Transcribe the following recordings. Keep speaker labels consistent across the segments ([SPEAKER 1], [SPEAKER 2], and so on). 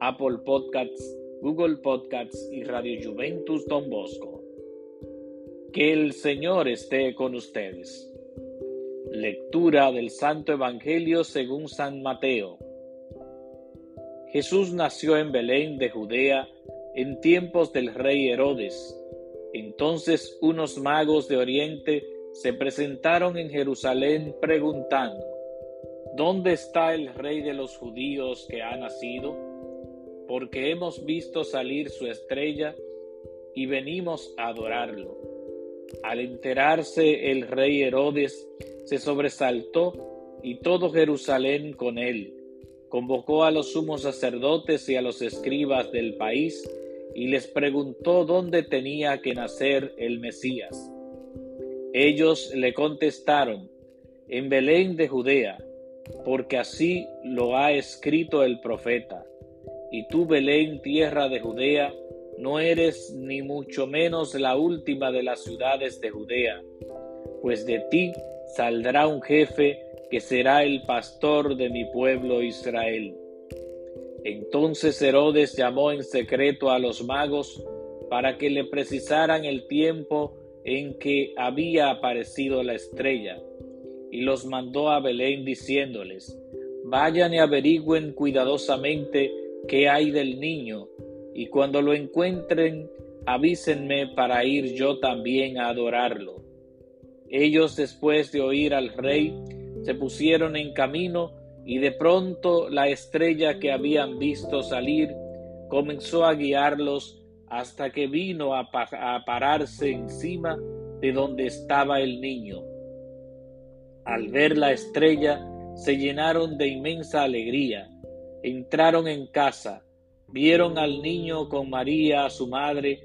[SPEAKER 1] Apple Podcasts, Google Podcasts y Radio Juventus Don Bosco. Que el Señor esté con ustedes. Lectura del Santo Evangelio según San Mateo. Jesús nació en Belén de Judea en tiempos del rey Herodes. Entonces unos magos de Oriente se presentaron en Jerusalén preguntando, ¿Dónde está el rey de los judíos que ha nacido? Porque hemos visto salir su estrella y venimos a adorarlo. Al enterarse el rey Herodes, se sobresaltó y todo Jerusalén con él. Convocó a los sumos sacerdotes y a los escribas del país y les preguntó dónde tenía que nacer el Mesías. Ellos le contestaron, en Belén de Judea, porque así lo ha escrito el profeta. Y tú, Belén, tierra de Judea, no eres ni mucho menos la última de las ciudades de Judea, pues de ti saldrá un jefe que será el pastor de mi pueblo Israel. Entonces Herodes llamó en secreto a los magos para que le precisaran el tiempo en que había aparecido la estrella, y los mandó a Belén diciéndoles, Vayan y averigüen cuidadosamente qué hay del niño, y cuando lo encuentren, avísenme para ir yo también a adorarlo. Ellos después de oír al rey, se pusieron en camino y de pronto la estrella que habían visto salir comenzó a guiarlos hasta que vino a, a pararse encima de donde estaba el niño. Al ver la estrella, se llenaron de inmensa alegría, entraron en casa, Vieron al niño con María, su madre,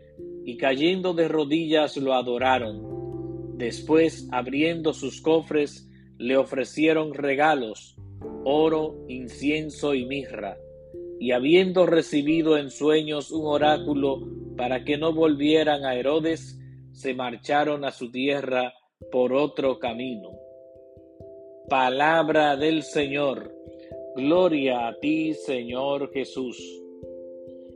[SPEAKER 1] y cayendo de rodillas lo adoraron. Después, abriendo sus cofres, le ofrecieron regalos, oro, incienso y mirra. Y habiendo recibido en sueños un oráculo para que no volvieran a Herodes, se marcharon a su tierra por otro camino. Palabra del Señor. Gloria a ti, Señor Jesús.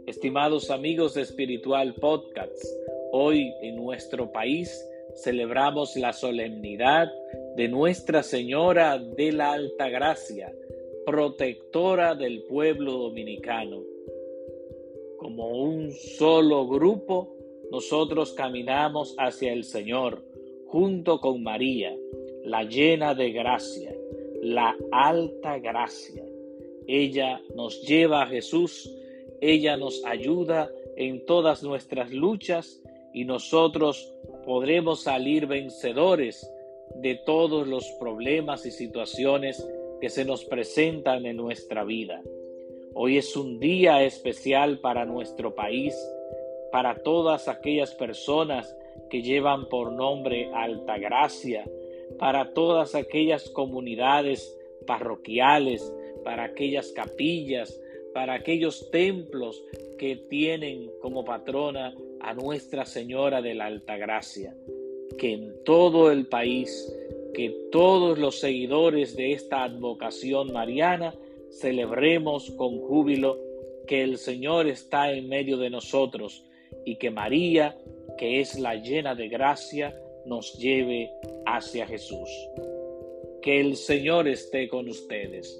[SPEAKER 1] Estimados amigos de Espiritual Podcast, hoy en nuestro país celebramos la solemnidad de Nuestra Señora de la Alta Gracia, protectora del pueblo dominicano. Como un solo grupo, nosotros caminamos hacia el Señor, junto con María, la llena de gracia, la alta gracia. Ella nos lleva a Jesús ella nos ayuda en todas nuestras luchas y nosotros podremos salir vencedores de todos los problemas y situaciones que se nos presentan en nuestra vida. Hoy es un día especial para nuestro país, para todas aquellas personas que llevan por nombre Alta Gracia, para todas aquellas comunidades parroquiales, para aquellas capillas, para aquellos templos que tienen como patrona a Nuestra Señora de la Alta Gracia. Que en todo el país, que todos los seguidores de esta advocación mariana celebremos con júbilo que el Señor está en medio de nosotros y que María, que es la llena de gracia, nos lleve hacia Jesús. Que el Señor esté con ustedes